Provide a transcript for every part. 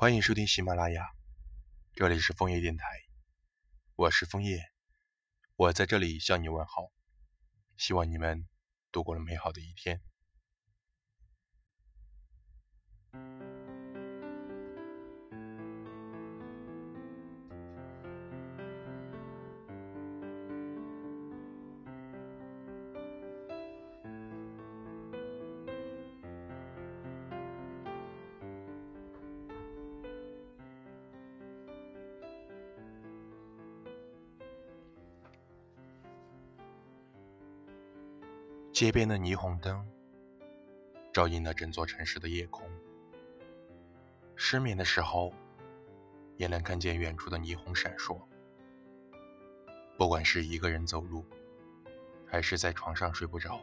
欢迎收听喜马拉雅，这里是枫叶电台，我是枫叶，我在这里向你问好，希望你们度过了美好的一天。街边的霓虹灯，照映了整座城市的夜空。失眠的时候，也能看见远处的霓虹闪烁。不管是一个人走路，还是在床上睡不着，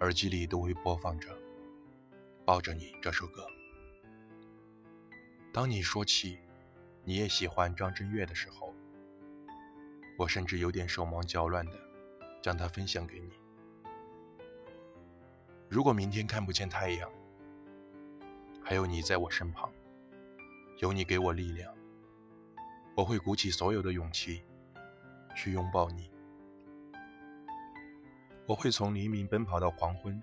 耳机里都会播放着《抱着你》这首歌。当你说起你也喜欢张震岳的时候，我甚至有点手忙脚乱的，将它分享给你。如果明天看不见太阳，还有你在我身旁，有你给我力量，我会鼓起所有的勇气去拥抱你。我会从黎明奔跑到黄昏，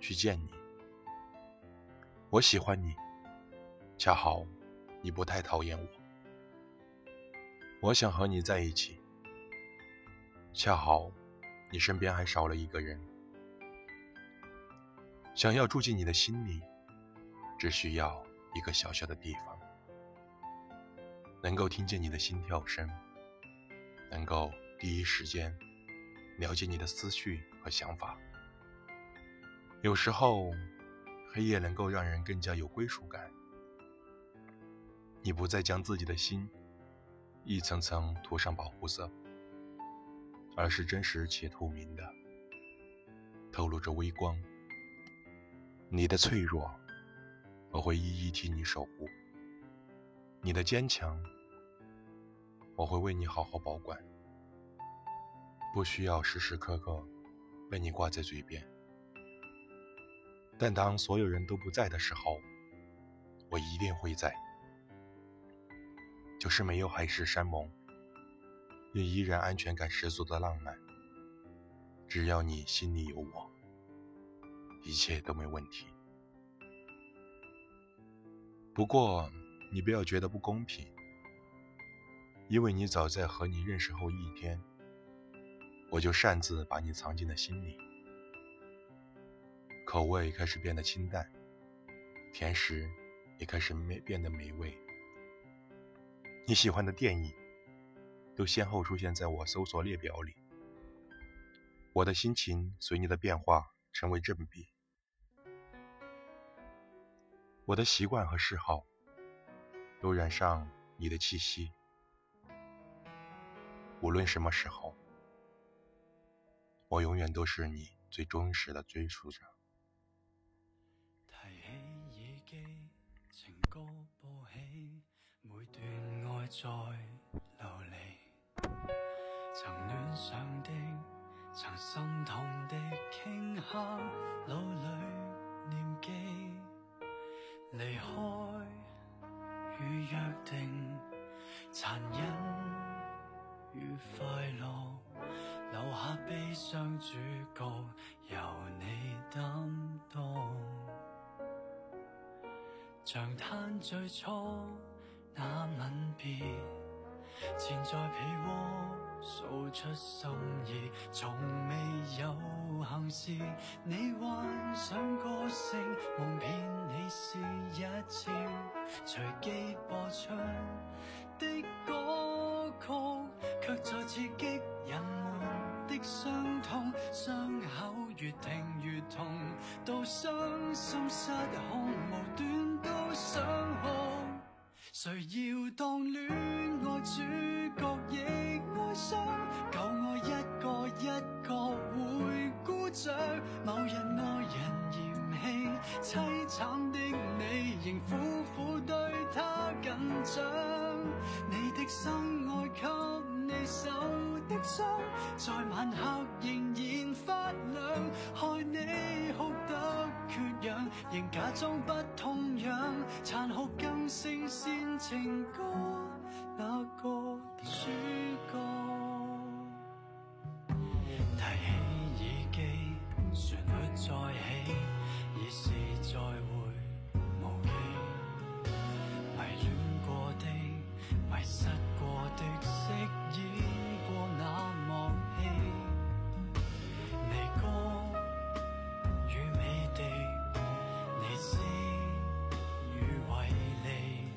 去见你。我喜欢你，恰好你不太讨厌我。我想和你在一起，恰好你身边还少了一个人。想要住进你的心里，只需要一个小小的地方，能够听见你的心跳声，能够第一时间了解你的思绪和想法。有时候，黑夜能够让人更加有归属感。你不再将自己的心一层层涂上保护色，而是真实且透明的，透露着微光。你的脆弱，我会一一替你守护；你的坚强，我会为你好好保管。不需要时时刻刻被你挂在嘴边，但当所有人都不在的时候，我一定会在。就是没有海誓山盟，也依然安全感十足的浪漫。只要你心里有我。一切都没问题。不过，你不要觉得不公平，因为你早在和你认识后一天，我就擅自把你藏进了心里。口味开始变得清淡，甜食也开始美变得美味。你喜欢的电影，都先后出现在我搜索列表里。我的心情随你的变化。成为正比。我的习惯和嗜好，都染上你的气息。无论什么时候，我永远都是你最忠实的追逐者。情歌播起，每段爱在流离，曾恋上的，曾心痛。黑脑里念记，离开与约定，残忍与快乐，留下悲伤主角由你担当，长叹最初那吻别，缠在被窝。诉出心意，从未有幸事。你幻想歌性，蒙骗你是一次随机播出的歌曲，却再刺激人们的伤痛，伤口越听越痛，到伤心失控，无端都想哭。谁要当恋爱主角？旧爱一个一个会鼓掌，某日爱人嫌弃凄惨的你，仍苦苦对他紧张。你的心爱给你受的伤，在晚黑仍然发亮，害你哭得缺氧，仍假装不痛痒，残酷更胜煽情歌，那个？再起已是再会无期，迷恋过的，迷失过的，饰演过那幕戏。尼歌与美地，你诗与伟丽，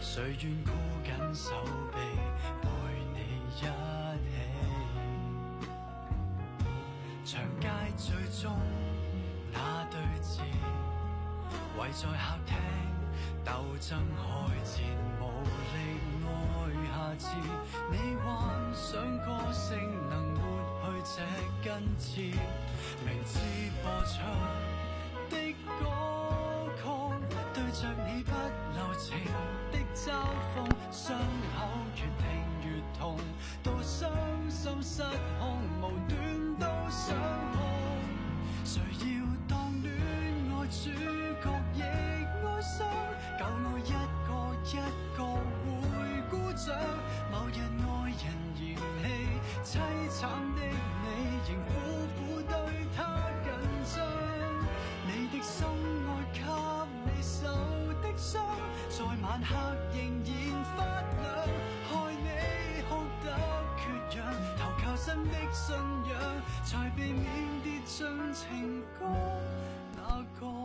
谁愿箍紧手臂陪你一起？长街最终。围在客厅，斗争开战，无力爱下次。你幻想歌性能抹去这根刺，明知播唱的歌曲，对着你不留情的嘲讽，伤口越听越痛，到伤心失控。凄惨的你，仍苦苦对他紧张。你的心爱给你受的伤，在晚黑仍然发亮，害你哭得缺氧。投靠新的信仰，才避免跌进情歌那个。